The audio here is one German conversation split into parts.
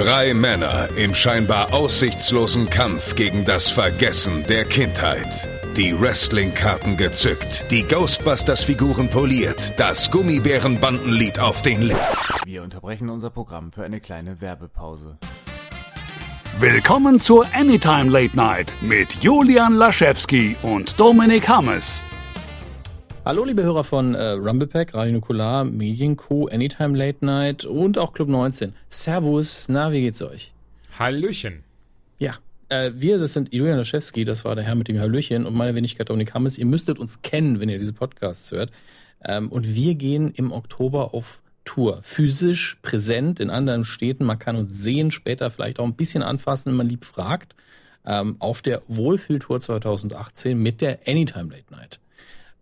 Drei Männer im scheinbar aussichtslosen Kampf gegen das Vergessen der Kindheit. Die Wrestling-Karten gezückt, die Ghostbusters-Figuren poliert, das Gummibärenbandenlied auf den Lippen. Wir unterbrechen unser Programm für eine kleine Werbepause. Willkommen zur Anytime Late Night mit Julian Laschewski und Dominik Hammes. Hallo, liebe Hörer von äh, Rumblepack, Radio Nukular, Medienco, Anytime Late Night und auch Club 19. Servus, na, wie geht's euch? Hallöchen. Ja, äh, wir, das sind Julian Laschewski, das war der Herr mit dem Hallöchen und meine Wenigkeit Dominik Hammes. Ihr müsstet uns kennen, wenn ihr diese Podcasts hört. Ähm, und wir gehen im Oktober auf Tour. Physisch präsent in anderen Städten. Man kann uns sehen, später vielleicht auch ein bisschen anfassen, wenn man lieb fragt. Ähm, auf der Wohlfühltour 2018 mit der Anytime Late Night.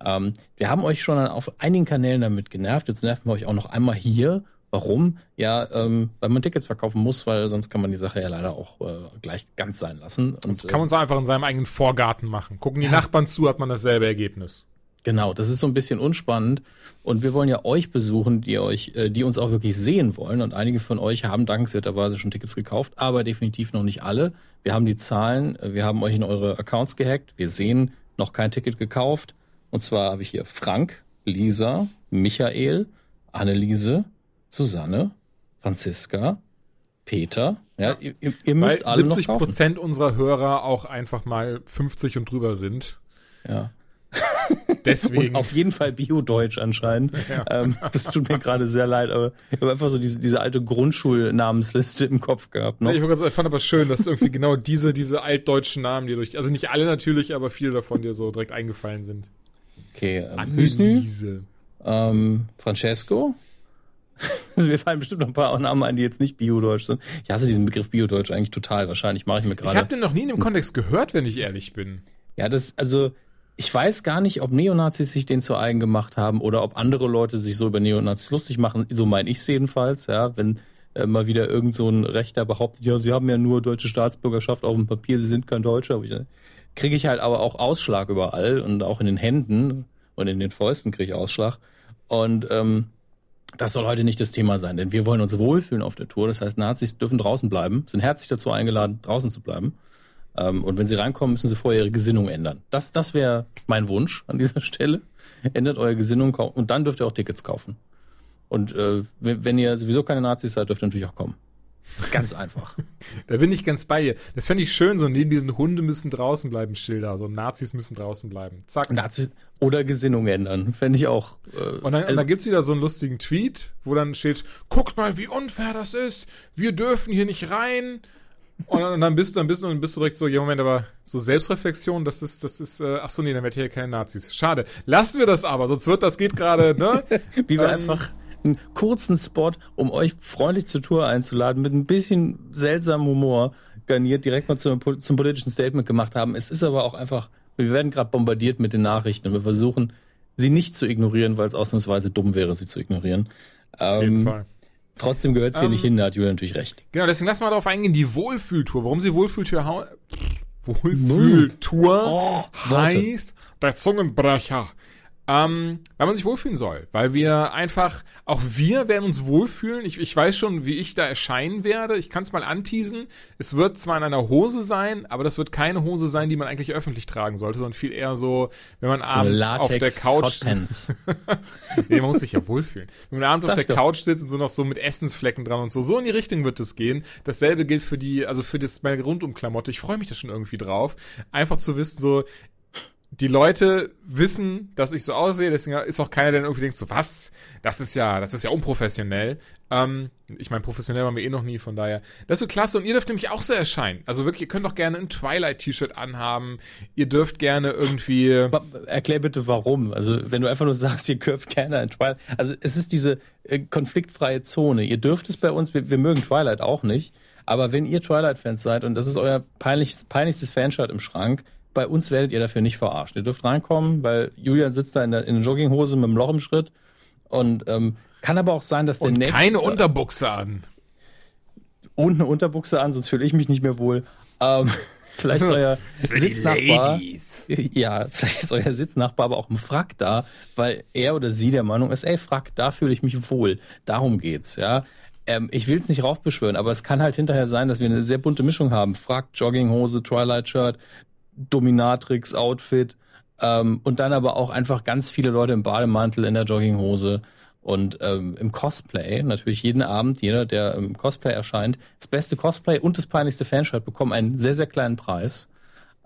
Ähm, wir haben euch schon auf einigen Kanälen damit genervt. Jetzt nerven wir euch auch noch einmal hier. Warum? Ja, ähm, weil man Tickets verkaufen muss, weil sonst kann man die Sache ja leider auch äh, gleich ganz sein lassen. Und, das kann man so einfach in seinem eigenen Vorgarten machen. Gucken die ja. Nachbarn zu, hat man dasselbe Ergebnis. Genau, das ist so ein bisschen unspannend. Und wir wollen ja euch besuchen, die euch, äh, die uns auch wirklich sehen wollen. Und einige von euch haben dankenswerterweise schon Tickets gekauft, aber definitiv noch nicht alle. Wir haben die Zahlen, wir haben euch in eure Accounts gehackt. Wir sehen noch kein Ticket gekauft. Und zwar habe ich hier Frank, Lisa, Michael, Anneliese, Susanne, Franziska, Peter. Ja, ihr, ihr müsst Weil alle 70 noch Prozent unserer Hörer auch einfach mal 50 und drüber sind. Ja. Deswegen. Und auf jeden Fall Bio-Deutsch anscheinend. Ja. Ähm, das tut mir gerade sehr leid, aber ich habe einfach so diese, diese alte Grundschulnamensliste im Kopf gehabt. Ne? Ja, ich fand aber schön, dass irgendwie genau diese, diese altdeutschen Namen, die durch, also nicht alle natürlich, aber viele davon dir so direkt eingefallen sind. Okay, ähm, Anneliese. Ähm, Francesco. Also mir fallen bestimmt noch ein paar Namen ein, die jetzt nicht Biodeutsch sind. Ich hasse diesen Begriff Biodeutsch eigentlich total. Wahrscheinlich mache ich mir gerade. Ich habe den noch nie in dem Kontext gehört, wenn ich ehrlich bin. Ja, das, also, ich weiß gar nicht, ob Neonazis sich den zu eigen gemacht haben oder ob andere Leute sich so über Neonazis lustig machen. So meine ich es jedenfalls, ja. Wenn äh, mal wieder irgend so ein Rechter behauptet, ja, sie haben ja nur deutsche Staatsbürgerschaft auf dem Papier, sie sind kein Deutscher. Ich, kriege ich halt aber auch Ausschlag überall und auch in den Händen und in den Fäusten kriege ich Ausschlag. Und ähm, das soll heute nicht das Thema sein, denn wir wollen uns wohlfühlen auf der Tour. Das heißt, Nazis dürfen draußen bleiben, sind herzlich dazu eingeladen, draußen zu bleiben. Ähm, und wenn sie reinkommen, müssen sie vorher ihre Gesinnung ändern. Das, das wäre mein Wunsch an dieser Stelle. Ändert eure Gesinnung und dann dürft ihr auch Tickets kaufen. Und äh, wenn ihr sowieso keine Nazis seid, dürft ihr natürlich auch kommen. Das ist ganz einfach. da bin ich ganz bei dir. Das fände ich schön, so neben diesen Hunde müssen draußen bleiben Schilder. So Nazis müssen draußen bleiben. Zack. Nazis oder Gesinnung ändern. Fände ich auch. Äh, und dann, und dann gibt's wieder so einen lustigen Tweet, wo dann steht, guckt mal, wie unfair das ist. Wir dürfen hier nicht rein. Und dann, und dann bist du, dann bist du, dann bist du direkt so, ja Moment, aber so Selbstreflexion, das ist, das ist, äh, ach so, nee, dann wird hier keine Nazis. Schade. Lassen wir das aber, sonst wird das geht gerade, ne? wie wir ähm, einfach einen kurzen Spot, um euch freundlich zur Tour einzuladen, mit ein bisschen seltsamem Humor garniert, direkt mal zum, zum politischen Statement gemacht haben. Es ist aber auch einfach, wir werden gerade bombardiert mit den Nachrichten und wir versuchen, sie nicht zu ignorieren, weil es ausnahmsweise dumm wäre, sie zu ignorieren. Auf jeden ähm, Fall. Trotzdem gehört es hier um, nicht ähm, hin, da hat Julia natürlich recht. Genau, deswegen lass mal darauf eingehen, die Wohlfühltour. Warum sie Wohlfühltour Wohlfühltour oh, heißt, der Zungenbrecher. Ähm, weil man sich wohlfühlen soll. Weil wir einfach, auch wir werden uns wohlfühlen. Ich, ich weiß schon, wie ich da erscheinen werde. Ich kann es mal anteasen. Es wird zwar in einer Hose sein, aber das wird keine Hose sein, die man eigentlich öffentlich tragen sollte, sondern viel eher so, wenn man so abends auf der Couch. nee, man muss sich ja wohlfühlen. Wenn man abends Sag auf der doch. Couch sitzt und so noch so mit Essensflecken dran und so, so in die Richtung wird es gehen. Dasselbe gilt für die, also für das meine Rundumklamotte. Ich freue mich da schon irgendwie drauf. Einfach zu wissen, so, die Leute wissen, dass ich so aussehe, deswegen ist auch keiner, der irgendwie denkt, so was, das ist ja, das ist ja unprofessionell. Ähm, ich meine, professionell waren wir eh noch nie, von daher. Das wird klasse und ihr dürft nämlich auch so erscheinen. Also wirklich, ihr könnt doch gerne ein Twilight-T-Shirt anhaben. Ihr dürft gerne irgendwie. Erklär bitte warum. Also wenn du einfach nur sagst, ihr dürft gerne ein Twilight. Also es ist diese äh, konfliktfreie Zone. Ihr dürft es bei uns, wir, wir mögen Twilight auch nicht. Aber wenn ihr Twilight-Fans seid und das ist euer peinlichstes, peinlichstes Fanshirt im Schrank, bei uns werdet ihr dafür nicht verarscht. Ihr dürft reinkommen, weil Julian sitzt da in der, in der Jogginghose mit einem Loch im Schritt. Und ähm, kann aber auch sein, dass der und nächste. Keine Unterbuchse an. Und eine Unterbuchse an, sonst fühle ich mich nicht mehr wohl. Ähm, vielleicht ist euer Sitznachbar. Ja, vielleicht ist euer Sitznachbar aber auch im Frack da, weil er oder sie der Meinung ist, ey, Frack, da fühle ich mich wohl. Darum geht's, ja. Ähm, ich will es nicht raufbeschwören, aber es kann halt hinterher sein, dass wir eine sehr bunte Mischung haben. Frack, Jogginghose, Twilight-Shirt, Dominatrix-Outfit ähm, und dann aber auch einfach ganz viele Leute im Bademantel, in der Jogginghose und ähm, im Cosplay. Natürlich jeden Abend, jeder, der im Cosplay erscheint, das beste Cosplay und das peinlichste Fanshirt bekommen einen sehr, sehr kleinen Preis.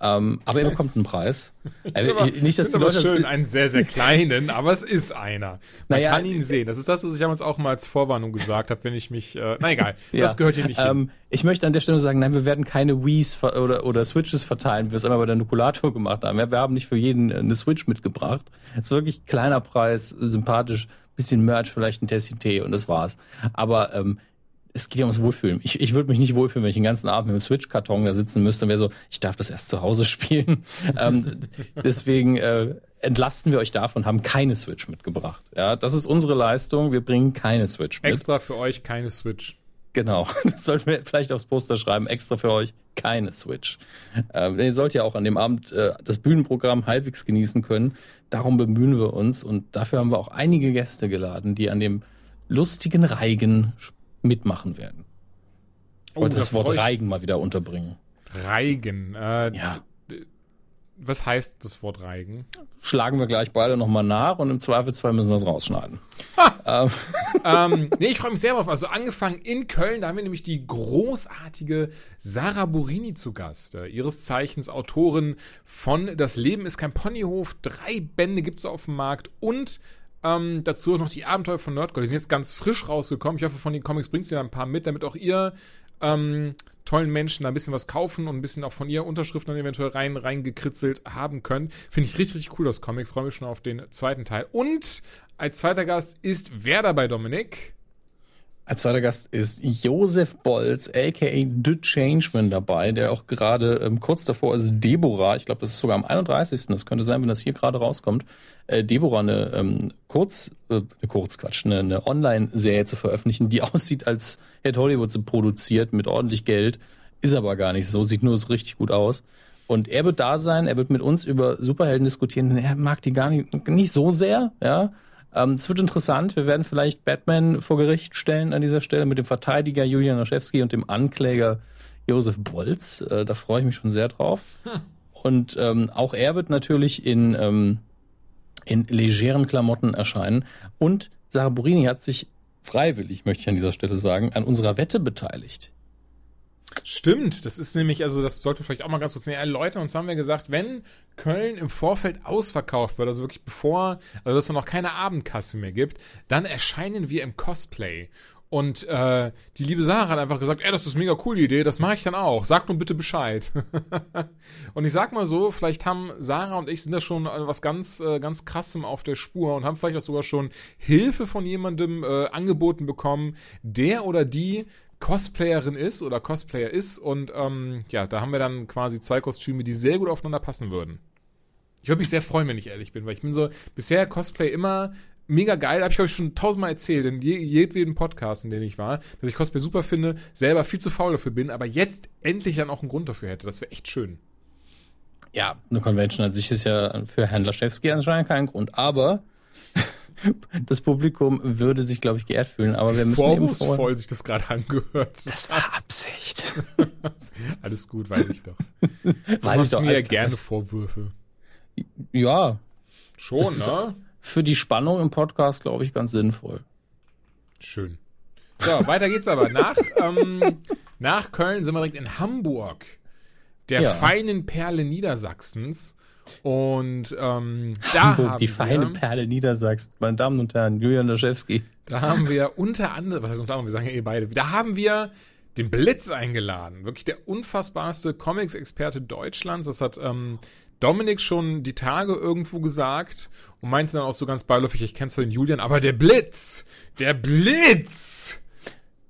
Ähm, aber er bekommt einen Preis. Also, nicht, dass die Leute schön, einen sehr, sehr kleinen, aber es ist einer. Man naja, kann ihn sehen. Das ist das, was ich damals auch mal als Vorwarnung gesagt habe, wenn ich mich. Äh, na egal, ja. das gehört hier nicht ähm, hin. Ich möchte an der Stelle sagen, nein, wir werden keine Wii's oder, oder Switches verteilen, wie wir es einmal bei der Nukulator gemacht haben. Ja, wir haben nicht für jeden eine Switch mitgebracht. Es ist wirklich kleiner Preis, sympathisch, bisschen Merch, vielleicht ein Tessin Tee und das war's. Aber ähm, es geht ja ums Wohlfühlen. Ich, ich würde mich nicht wohlfühlen, wenn ich den ganzen Abend mit dem Switch-Karton da sitzen müsste und wäre so, ich darf das erst zu Hause spielen. ähm, deswegen äh, entlasten wir euch davon, haben keine Switch mitgebracht. Ja, das ist unsere Leistung. Wir bringen keine Switch mit. Extra für euch keine Switch. Genau, das sollten wir vielleicht aufs Poster schreiben. Extra für euch keine Switch. Ähm, ihr sollt ja auch an dem Abend äh, das Bühnenprogramm halbwegs genießen können. Darum bemühen wir uns und dafür haben wir auch einige Gäste geladen, die an dem lustigen Reigen mitmachen werden. Ich wollte oh, das Wort Reigen mal wieder unterbringen. Reigen. Äh, ja. Was heißt das Wort Reigen? Schlagen wir gleich beide nochmal nach und im Zweifelsfall müssen wir es rausschneiden. ähm. ähm, nee, ich freue mich sehr drauf. Also angefangen in Köln, da haben wir nämlich die großartige Sarah Burini zu Gast. Äh, ihres Zeichens Autorin von Das Leben ist kein Ponyhof. Drei Bände gibt es auf dem Markt und ähm, dazu noch die Abenteuer von Nerdcore. Die sind jetzt ganz frisch rausgekommen. Ich hoffe, von den Comics bringst du da ein paar mit, damit auch ihr ähm, tollen Menschen da ein bisschen was kaufen und ein bisschen auch von ihr Unterschriften dann eventuell rein reingekritzelt haben könnt. Finde ich richtig, richtig cool, das Comic. Freue mich schon auf den zweiten Teil. Und als zweiter Gast ist wer dabei, Dominik? Als zweiter Gast ist Josef Bolz, aka The Changeman dabei, der auch gerade ähm, kurz davor ist Deborah, ich glaube, das ist sogar am 31. Das könnte sein, wenn das hier gerade rauskommt, äh, Deborah eine ähm, Kurz, äh, eine Kurzquatsch, eine, eine Online-Serie zu veröffentlichen, die aussieht, als hätte Hollywood sie produziert mit ordentlich Geld, ist aber gar nicht so, sieht nur so richtig gut aus. Und er wird da sein, er wird mit uns über Superhelden diskutieren, er mag die gar nicht, nicht so sehr, ja. Ähm, es wird interessant. Wir werden vielleicht Batman vor Gericht stellen an dieser Stelle mit dem Verteidiger Julian Naschewski und dem Ankläger Josef Bolz. Äh, da freue ich mich schon sehr drauf. Hm. Und ähm, auch er wird natürlich in, ähm, in legeren Klamotten erscheinen. Und Sarah Burini hat sich freiwillig, möchte ich an dieser Stelle sagen, an unserer Wette beteiligt. Stimmt, das ist nämlich, also das sollte vielleicht auch mal ganz kurz erläutern. Und zwar haben wir gesagt, wenn Köln im Vorfeld ausverkauft wird, also wirklich bevor, also dass es noch keine Abendkasse mehr gibt, dann erscheinen wir im Cosplay. Und äh, die liebe Sarah hat einfach gesagt, ey, das ist mega coole Idee, das mache ich dann auch. Sag nun bitte Bescheid. und ich sag mal so, vielleicht haben Sarah und ich sind da schon was ganz, äh, ganz krassem auf der Spur und haben vielleicht auch sogar schon Hilfe von jemandem äh, angeboten bekommen, der oder die Cosplayerin ist oder Cosplayer ist. Und ähm, ja, da haben wir dann quasi zwei Kostüme, die sehr gut aufeinander passen würden. Ich würde mich sehr freuen, wenn ich ehrlich bin, weil ich bin so bisher Cosplay immer mega geil, habe ich glaube ich schon tausendmal erzählt in je, jedem Podcast, in dem ich war, dass ich Cosplay super finde, selber viel zu faul dafür bin, aber jetzt endlich dann auch einen Grund dafür hätte. Das wäre echt schön. Ja, eine Convention an sich ist ja für Händler Chefski anscheinend kein Grund, aber das Publikum würde sich, glaube ich, geehrt fühlen, aber wir müssen eben voll sich das gerade angehört. Das war Absicht. Alles gut, weiß ich doch. Du weiß ich doch, mir ja gerne Vorwürfe. Ja. Schon, ne? Für die Spannung im Podcast, glaube ich, ganz sinnvoll. Schön. So, weiter geht's aber. Nach, ähm, nach Köln sind wir direkt in Hamburg, der ja. feinen Perle Niedersachsens. Und ähm, da Hamburg, die feine Perle Niedersachsen, meine Damen und Herren, Julian Laschewski. Da haben wir unter anderem, was heißt unter anderem, wir sagen ja eh beide, da haben wir den Blitz eingeladen. Wirklich der unfassbarste Comics-Experte Deutschlands. Das hat ähm, Dominik schon die Tage irgendwo gesagt und meinte dann auch so ganz beiläufig, ich kenn's von den Julian, aber der Blitz, der Blitz!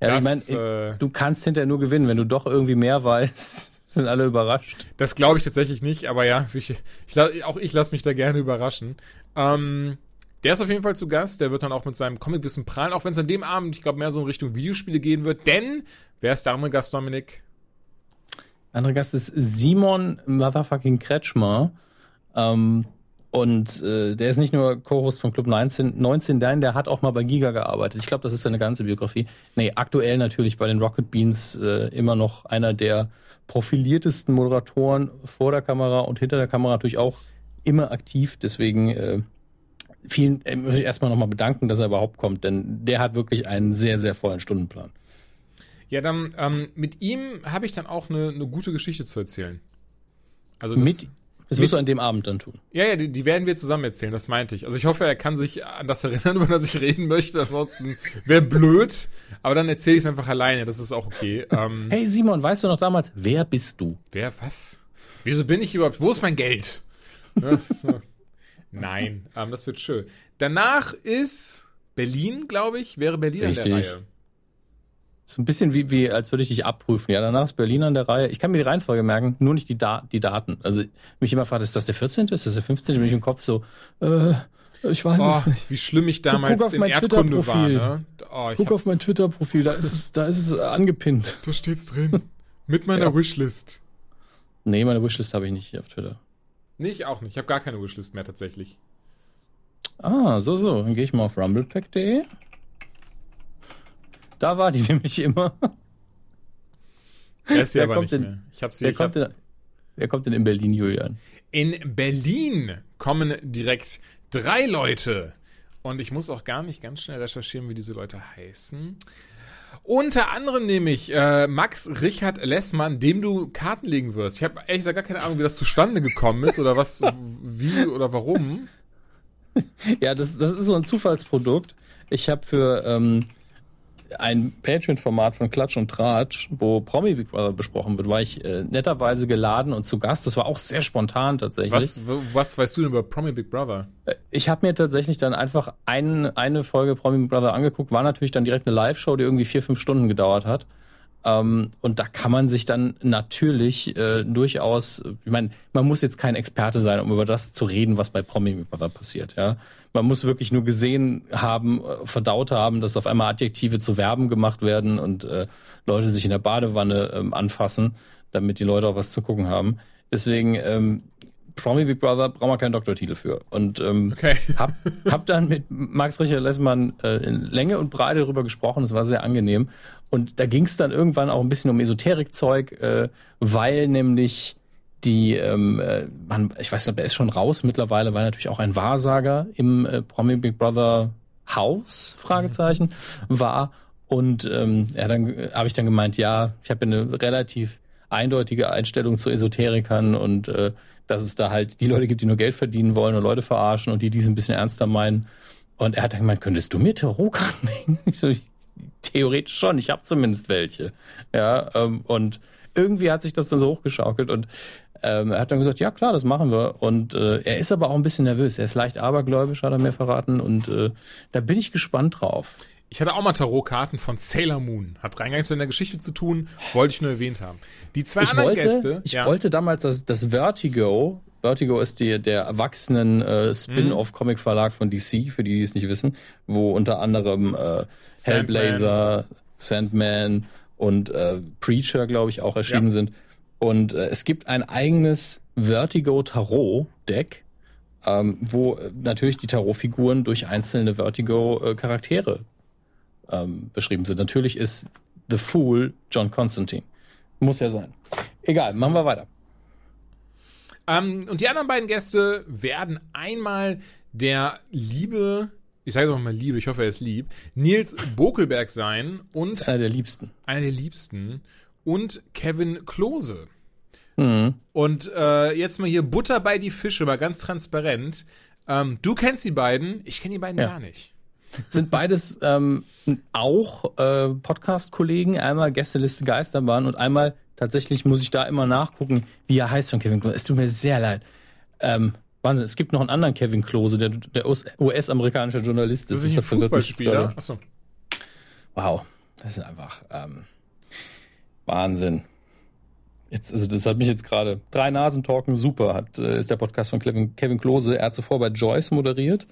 Ja, das, ich meine, äh, du kannst hinterher nur gewinnen, wenn du doch irgendwie mehr weißt. Sind alle überrascht? Das glaube ich tatsächlich nicht, aber ja, ich, ich, auch ich lasse mich da gerne überraschen. Ähm, der ist auf jeden Fall zu Gast. Der wird dann auch mit seinem Comicwissen prallen, auch wenn es an dem Abend, ich glaube, mehr so in Richtung Videospiele gehen wird. Denn, wer ist der andere Gast, Dominik? Der andere Gast ist Simon Motherfucking Kretschmer. Ähm, Und äh, der ist nicht nur Co-Host von Club 19, 19 nein, der hat auch mal bei Giga gearbeitet. Ich glaube, das ist seine ganze Biografie. Nee, aktuell natürlich bei den Rocket Beans äh, immer noch einer der profiliertesten Moderatoren vor der Kamera und hinter der Kamera natürlich auch immer aktiv. Deswegen äh, vielen äh, muss ich erstmal nochmal bedanken, dass er überhaupt kommt, denn der hat wirklich einen sehr, sehr vollen Stundenplan. Ja, dann ähm, mit ihm habe ich dann auch eine, eine gute Geschichte zu erzählen. Also das, mit das wirst du an dem Abend dann tun. Ja, ja, die, die, werden wir zusammen erzählen, das meinte ich. Also ich hoffe, er kann sich an das erinnern, über das ich reden möchte. Ansonsten wäre blöd. Aber dann erzähle ich es einfach alleine, das ist auch okay. Ähm, hey Simon, weißt du noch damals, wer bist du? Wer, was? Wieso bin ich überhaupt? Wo ist mein Geld? Ne, so. Nein, ähm, das wird schön. Danach ist Berlin, glaube ich, wäre Berlin Richtig. an der Reihe. So ein bisschen wie, wie als würde ich dich abprüfen. Ja, danach ist Berlin an der Reihe. Ich kann mir die Reihenfolge merken, nur nicht die, da die Daten. Also mich immer fragt, ist das der 14., ist das der 15., bin ich im Kopf so, äh, ich weiß oh, es nicht. Wie schlimm ich damals guck auf in Erdkunde war. Ne? Oh, guck auf mein Twitter-Profil, da ist es, da ist es angepinnt. Da steht's drin. Mit meiner ja. Wishlist. Nee, meine Wishlist habe ich nicht auf Twitter. Nee, ich auch nicht. Ich habe gar keine Wishlist mehr tatsächlich. Ah, so, so. Dann gehe ich mal auf rumblepack.de. Da war die nämlich immer. Er ist sie aber nicht in, mehr. Ich hab sie, wer, ich kommt hab... in, wer kommt denn in Berlin, Julian? In Berlin kommen direkt drei Leute. Und ich muss auch gar nicht ganz schnell recherchieren, wie diese Leute heißen. Unter anderem nämlich äh, Max Richard Lessmann, dem du Karten legen wirst. Ich habe ehrlich gesagt gar keine Ahnung, wie das zustande gekommen ist oder was, wie oder warum. Ja, das, das ist so ein Zufallsprodukt. Ich habe für ähm, ein Patreon-Format von Klatsch und Tratsch, wo Promi Big Brother besprochen wird, war ich äh, netterweise geladen und zu Gast. Das war auch sehr spontan tatsächlich. Was, was weißt du denn über Promi Big Brother? Äh, ich habe mir tatsächlich dann einfach ein, eine Folge Promi Big Brother angeguckt, war natürlich dann direkt eine Live-Show, die irgendwie vier, fünf Stunden gedauert hat. Ähm, und da kann man sich dann natürlich äh, durchaus, ich meine, man muss jetzt kein Experte sein, um über das zu reden, was bei Promi Brother passiert. Ja, man muss wirklich nur gesehen haben, äh, verdaut haben, dass auf einmal Adjektive zu Verben gemacht werden und äh, Leute sich in der Badewanne ähm, anfassen, damit die Leute auch was zu gucken haben. Deswegen ähm, Promi Big Brother braucht man keinen Doktortitel für. Und ähm, okay. hab, hab dann mit Max Richard Lessmann äh, in Länge und Breite darüber gesprochen. Es war sehr angenehm. Und da ging es dann irgendwann auch ein bisschen um Esoterikzeug, äh, weil nämlich die, ähm, äh, man, ich weiß nicht, er ist schon raus mittlerweile, weil natürlich auch ein Wahrsager im äh, Promi Big Brother Haus, Fragezeichen, war. Und ähm, ja, dann äh, habe ich dann gemeint, ja, ich habe eine relativ eindeutige Einstellung zu Esoterikern und äh, dass es da halt die Leute gibt, die nur Geld verdienen wollen und Leute verarschen und die dies ein bisschen ernster meinen. Und er hat dann gemeint, könntest du mir Tarotkarten legen? Ich so, ich, theoretisch schon, ich habe zumindest welche. Ja, ähm, und irgendwie hat sich das dann so hochgeschaukelt und ähm, er hat dann gesagt, ja klar, das machen wir. Und äh, er ist aber auch ein bisschen nervös. Er ist leicht abergläubisch, hat er mir verraten. Und äh, da bin ich gespannt drauf. Ich hatte auch mal Tarotkarten von Sailor Moon. Hat rein gar nichts mit der Geschichte zu tun, wollte ich nur erwähnt haben. Die zwei ich anderen wollte, Gäste. Ich ja. wollte damals das, das Vertigo. Vertigo ist die, der erwachsenen äh, Spin-off-Comic-Verlag von DC, für die, die es nicht wissen, wo unter anderem äh, Hellblazer, Sandman und äh, Preacher, glaube ich, auch erschienen ja. sind. Und äh, es gibt ein eigenes Vertigo Tarot-Deck, ähm, wo äh, natürlich die Tarot-Figuren durch einzelne Vertigo-Charaktere ähm, beschrieben sind. Natürlich ist The Fool John Constantine. Muss ja sein. Egal, machen wir weiter. Ähm, und die anderen beiden Gäste werden einmal der liebe, ich sage es auch mal Liebe, ich hoffe, er ist lieb, Nils Bokelberg sein und. Einer der liebsten. Einer der liebsten. Und Kevin Klose. Mhm. Und äh, jetzt mal hier Butter bei die Fische, mal ganz transparent. Ähm, du kennst die beiden, ich kenne die beiden ja. gar nicht. Sind beides ähm, auch äh, Podcast-Kollegen, einmal Gästeliste Geisterbahn und einmal tatsächlich muss ich da immer nachgucken, wie er heißt von Kevin Klose. Es tut mir sehr leid. Ähm, Wahnsinn, es gibt noch einen anderen Kevin Klose, der, der US-amerikanische Journalist ist. Das ist ein Fußballspieler. Achso. Wow, das ist einfach ähm, Wahnsinn. Jetzt, also das hat mich jetzt gerade. Drei Nasen talken, super, hat, äh, ist der Podcast von Kevin, Kevin Klose. Er hat zuvor bei Joyce moderiert.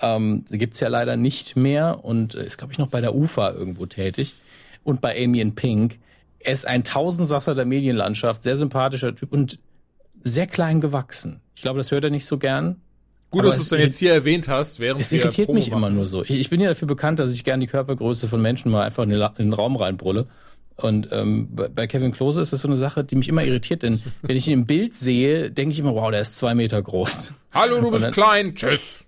Ähm, gibt's ja leider nicht mehr und ist, glaube ich, noch bei der UFA irgendwo tätig. Und bei Amy in Pink. Er ist ein Tausendsasser der Medienlandschaft, sehr sympathischer Typ und sehr klein gewachsen. Ich glaube, das hört er nicht so gern. Gut, dass du es es dann jetzt hier erwähnt hast, während Es irritiert mich immer machen. nur so. Ich, ich bin ja dafür bekannt, dass ich gerne die Körpergröße von Menschen mal einfach in den, La- in den Raum reinbrülle. Und ähm, bei, Kevin Klose ist das so eine Sache, die mich immer irritiert, denn wenn ich ihn im Bild sehe, denke ich immer, wow, der ist zwei Meter groß. Hallo, du bist dann- klein. Tschüss.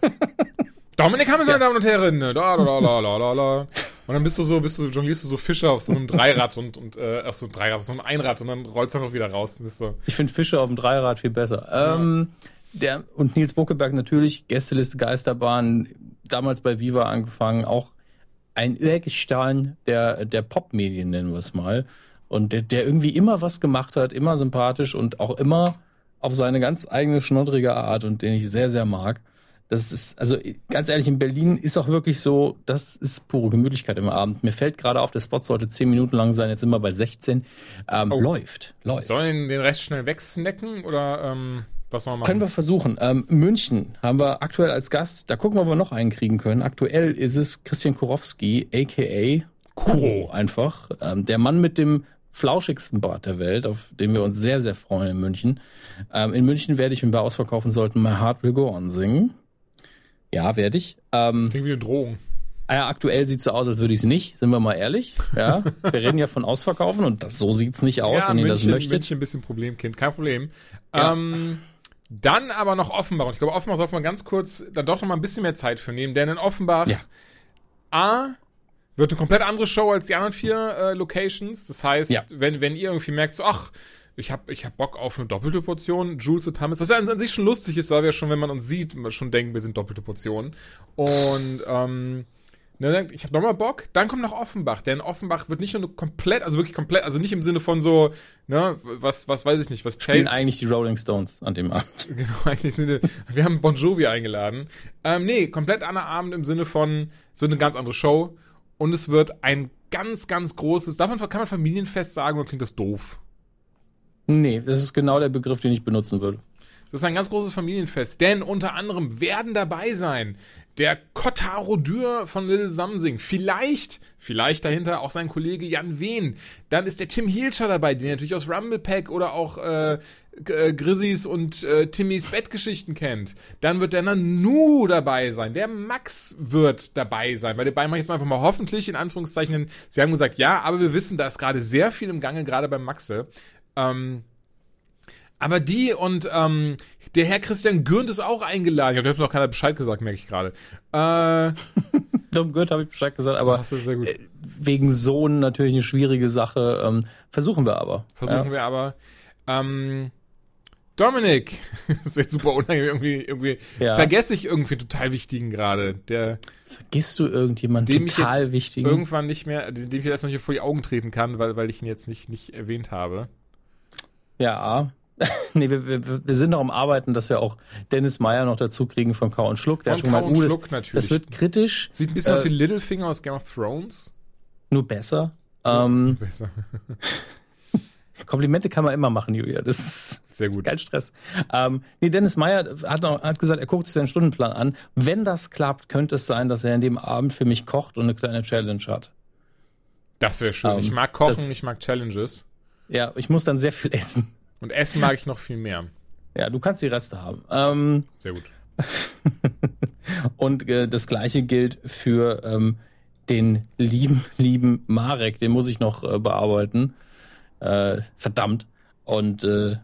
Dominik Hammes, meine Damen und Herren. Da, da, da, da, da, da, da. Und dann bist du so, bist du, jonglierst du so Fische auf so einem Dreirad und, und äh, auf so einem Dreirad, auf so einem Einrad und dann rollst du einfach wieder raus. Bist so. Ich finde Fische auf dem Dreirad viel besser. Ähm, der, und Nils Buckeberg natürlich, Gästeliste Geisterbahn, damals bei Viva angefangen, auch ein Urgestein der, der Popmedien, nennen wir es mal. Und der, der irgendwie immer was gemacht hat, immer sympathisch und auch immer auf seine ganz eigene schnoddrige Art und den ich sehr, sehr mag. Das ist, also ganz ehrlich, in Berlin ist auch wirklich so, das ist pure Gemütlichkeit im Abend. Mir fällt gerade auf, der Spot sollte 10 Minuten lang sein, jetzt sind wir bei 16. Ähm, Oh. Läuft, läuft. Sollen den Rest schnell wegsnacken oder ähm, was wir machen? Können wir versuchen. Ähm, München haben wir aktuell als Gast. Da gucken wir, ob wir noch einen kriegen können. Aktuell ist es Christian Kurowski, a.k.a. Kuro einfach. Ähm, der Mann mit dem flauschigsten Bart der Welt, auf den wir uns sehr, sehr freuen in München. Ähm, in München werde ich, wenn wir ausverkaufen sollten, My Heart Will Go On singen. Ja, werde ich. Ähm, Klingt wie eine Drohung. Ah Ja, aktuell sieht's so aus, als würde ich es nicht, sind wir mal ehrlich. Ja, wir reden ja von Ausverkaufen und das, so sieht's nicht aus, wenn ihr das möchtet. München ein bisschen Problemkind, kein Problem. Ja. Ähm, dann aber noch Offenbach. Und ich glaube, Offenbach sollte man ganz kurz dann doch noch mal ein bisschen mehr Zeit für nehmen, denn in Offenbach Ja. A wird eine komplett andere Show als die anderen vier äh, Locations. Das heißt, Ja. wenn, wenn ihr irgendwie merkt, so, ach, ich habe ich hab Bock auf eine doppelte Portion Jules und Hammes, was ja an, an sich schon lustig ist, weil wir schon, wenn man uns sieht, schon denken, wir sind doppelte Portionen. Und ähm, dann- ich habe nochmal Bock. Dann kommt noch Offenbach, denn Offenbach wird nicht nur komplett, also wirklich komplett, also nicht im Sinne von so, ne, was, was weiß ich nicht, was Spielen Chase, eigentlich die Rolling Stones an dem Abend. genau, eigentlich sind wir, wir haben Bon Jovi eingeladen. Ähm, nee, komplett anderer Abend im Sinne von, es wird eine ganz andere Show und es wird ein ganz, ganz großes, davon kann man Familienfest sagen oder klingt das doof? Nee, das ist genau der Begriff, den ich benutzen würde. Das ist ein ganz großes Familienfest, denn unter anderem werden dabei sein der Kotaro Dürr von Little Samsing, vielleicht, vielleicht dahinter auch sein Kollege Jan Wehn. Dann ist der Tim Hielscher dabei, den ihr natürlich aus Rumble Pack oder auch äh, äh, Grizzlies und äh, Timmys Bettgeschichten kennt. Dann wird der Nanu dabei sein, der Max wird dabei sein. Bei den beiden mache ich jetzt mal einfach mal hoffentlich in Anführungszeichen. Sie haben gesagt, ja, aber wir wissen, da ist gerade sehr viel im Gange, gerade beim Maxe. Ähm, aber die und ähm, der Herr Christian Gürnt ist auch eingeladen. Da hat noch keiner Bescheid gesagt, merke ich gerade. Äh, Darum gehört, habe ich Bescheid gesagt, aber äh, wegen Sohn natürlich eine schwierige Sache. Ähm, versuchen wir aber. Versuchen ja. wir aber. Ähm, Dominik, das wird super unangenehm. Irgendwie, irgendwie Ja. vergesse ich irgendwie total wichtigen gerade, der Vergisst du irgendjemanden dem ich total jetzt wichtigen? irgendwann nicht mehr, dem ich jetzt erstmal hier vor die Augen treten kann, weil, weil ich ihn jetzt nicht, nicht erwähnt habe. Ja. nee, wir, wir, wir sind noch am Arbeiten, dass wir auch Dennis Meyer noch dazu kriegen von Kau und Schluck. Der Von hat schon mal Kau und uh, das, Schluck natürlich. das wird kritisch, Sieht ein bisschen Äh, aus wie Littlefinger aus Game of Thrones. nur besser. Ähm, Besser. Komplimente kann man immer machen, Julia. Das ist Sehr gut. kein Stress. Ähm, nee, Dennis Meyer hat, noch, hat gesagt, er guckt sich seinen Stundenplan an. Wenn das klappt, könnte es sein, dass er in dem Abend für mich kocht und eine kleine Challenge hat. Das wäre schön. Ähm, ich mag Kochen, das- ich mag Challenges. Ja, ich muss dann sehr viel essen. Und Essen mag ich noch viel mehr. Ja, du kannst die Reste haben. Ähm, Sehr gut. und äh, das gleiche gilt für ähm, den lieben, lieben Marek. Den muss ich noch äh, bearbeiten. Äh, verdammt. Und äh,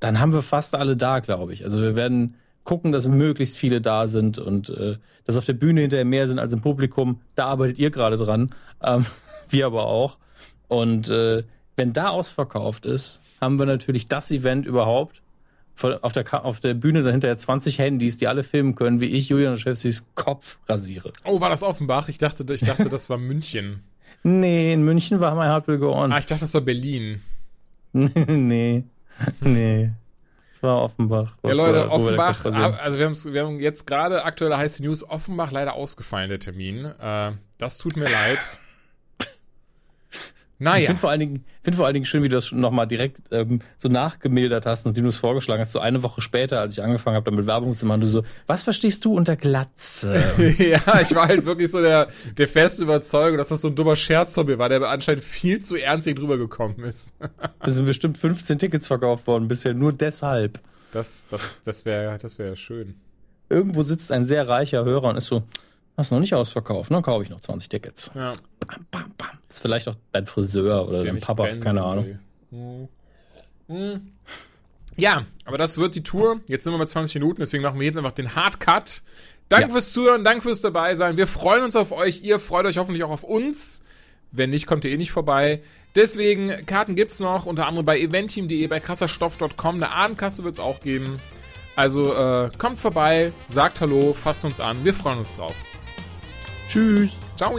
dann haben wir fast alle da, glaube ich. Also wir werden gucken, dass möglichst viele da sind und äh, dass auf der Bühne hinterher mehr sind als im Publikum. Da arbeitet ihr gerade dran. Ähm, wir aber auch. Und äh, wenn da ausverkauft ist, haben wir natürlich das Event überhaupt. Auf der, auf der Bühne dahinter ja 20 Handys, die alle filmen können, wie ich Julian Schäfzis Kopf rasiere. Oh, war das Offenbach? Ich dachte, ich dachte, das war München. Nee, in München war mein Will Go On. Ah, ich dachte, das war Berlin. nee, nee. Es war Offenbach. Ja, Leute, war- Offenbach, also wir, wir haben jetzt gerade aktuelle heiße News. Offenbach leider ausgefallen, der Termin. Äh, das tut mir leid. Ich Naja, finde vor, allen Dingen- find vor allen Dingen schön, wie du das nochmal direkt ähm, so nachgemildert hast, nachdem du es vorgeschlagen hast. So eine Woche später, als ich angefangen habe, damit Werbung zu machen, du so, was verstehst du unter Glatze? ja, ich war halt wirklich so der, der feste Überzeugung, dass das so ein dummer Scherz von mir war, der anscheinend viel zu ernst hier drüber gekommen ist. Es sind bestimmt 15 Tickets verkauft worden bisher, nur deshalb. Das, das, das wäre das wär schön. irgendwo sitzt ein sehr reicher Hörer und ist so, hast noch nicht ausverkauft, dann kaufe ich noch 20 Tickets. Ja. Bam, bam, bam. Das ist vielleicht auch dein Friseur oder Der dein Papa, keine Ahnung. Hm. Hm. Ja, aber das wird die Tour. Jetzt sind wir bei 20 Minuten, deswegen machen wir jetzt einfach den Hardcut. Danke Ja. fürs Zuhören, danke fürs dabei sein. Wir freuen uns auf euch. Ihr freut euch hoffentlich auch auf uns. Wenn nicht, kommt ihr eh nicht vorbei. Deswegen, Karten gibt's noch, unter anderem bei eventeam.de, bei krasserstoff.com. Eine Abendkasse wird's auch geben. Also äh, kommt vorbei, sagt Hallo, fasst uns an. Wir freuen uns drauf. Tschüss. Ciao.